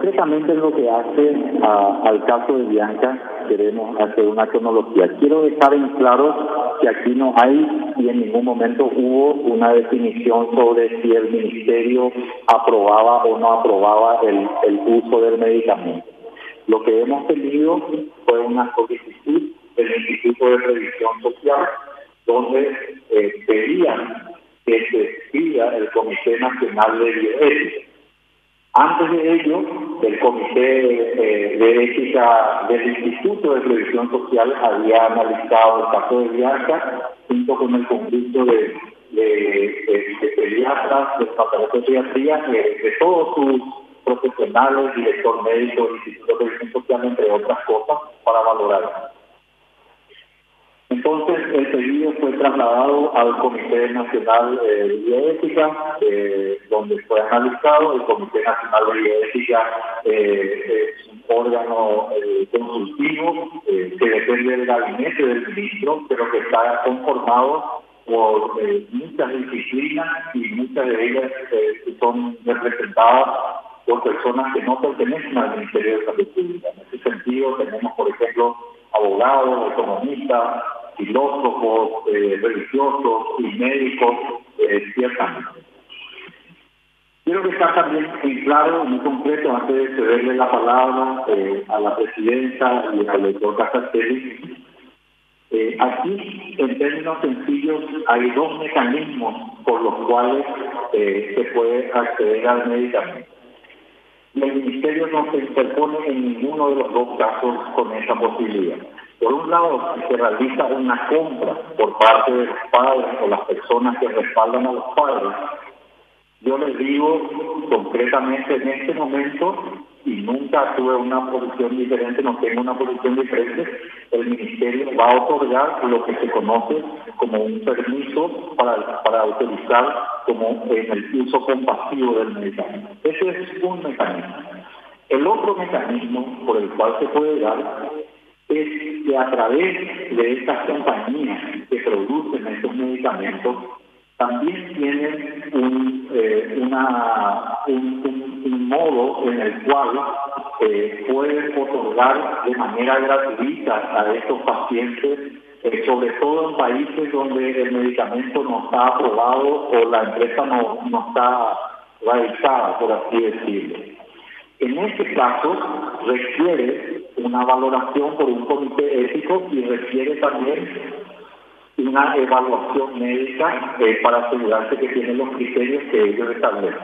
Concretamente en lo que hace al caso de Bianca, queremos hacer una cronología. Quiero dejar en claro que aquí no hay y en ningún momento hubo una definición sobre si el ministerio aprobaba o no aprobaba el, uso del medicamento. Lo que hemos tenido fue una solicitud del Instituto de Revisión Social donde eh, pedían que se siga el Comité Nacional de Bioética antes de ello, el Comité eh, de Ética del Instituto de Previsión Social había analizado el caso de Bianca junto con el conjunto de, de, de, pediatras, del de pediatría, de, todos sus profesionales, director médico Instituto de Previsión Social, entre otras cosas, para valorar. Entonces, el pedido fue trasladado al Comité Nacional de Bioética, eh, donde fue analizado. El Comité Nacional de Bioética eh, es un órgano eh, consultivo que depende del gabinete del ministro, pero que está conformado por muchas disciplinas y muchas de ellas son representadas por personas que no pertenecen al Ministerio de Salud Pública. En ese sentido, tenemos, por ejemplo, abogados, economistas, filósofos, eh, religiosos y médicos, eh, ciertamente. Quiero que está también en claro, muy concreto, antes de cederle la palabra eh, a la presidenta y al doctor Casastelli, eh, aquí, en términos sencillos, hay dos mecanismos por los cuales se puede acceder al medicamento. El Ministerio no se interpone en ninguno de los dos casos con esa posibilidad. Por un lado, se realiza una compra por parte de los padres o las personas que respaldan a los padres. Yo les digo concretamente en este momento, y nunca tuve una posición diferente, no tengo una posición diferente, el Ministerio va a otorgar lo que se conoce como un permiso para, para autorizar como en el uso compasivo del medicamento. Ese es un mecanismo. El otro mecanismo por el cual se puede dar es que a través de estas compañías que producen estos medicamentos también tienen un, eh, un, modo en el cual eh, pueden otorgar de manera gratuita a estos pacientes, eh, sobre todo en países donde el medicamento no está aprobado o la empresa no, no está radicada, por así decirlo. En este caso, requiere una valoración por un comité ético y requiere también una evaluación médica eh, para asegurarse que tienen los criterios que ellos establecen.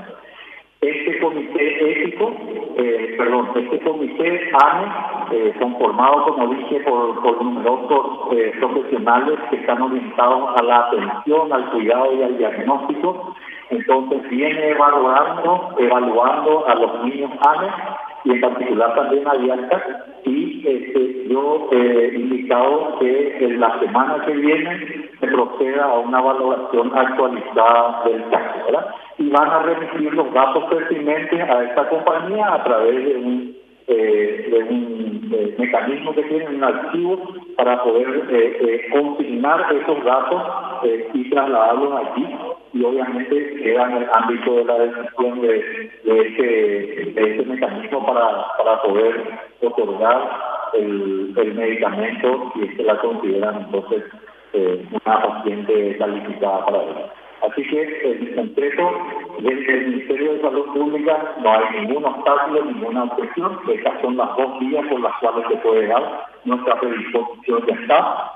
Este comité ético, eh, perdón, este comité ANE, eh, conformado, como dije, por, numerosos profesionales que están orientados a la atención, al cuidado y al diagnóstico, entonces viene evaluando, evaluando a los niños ANE y en particular también a y este, yo he indicado que en la semana que viene se proceda a una valoración actualizada del caso, ¿verdad? Y van a remitir los datos pertinentes a esta compañía a través de un, eh, eh, mecanismo que tiene un archivo para poder eh, consignar esos datos y trasladarlos aquí y obviamente queda en el ámbito de la decisión de, ese, mecanismo para, poder otorgar el, medicamento si es que la consideran entonces eh, una paciente calificada para él. Así que en concreto, desde el Ministerio de Salud Pública no hay ningún obstáculo, ninguna objeción. Estas son las dos vías por las cuales se puede dar. Nuestra predisposición ya está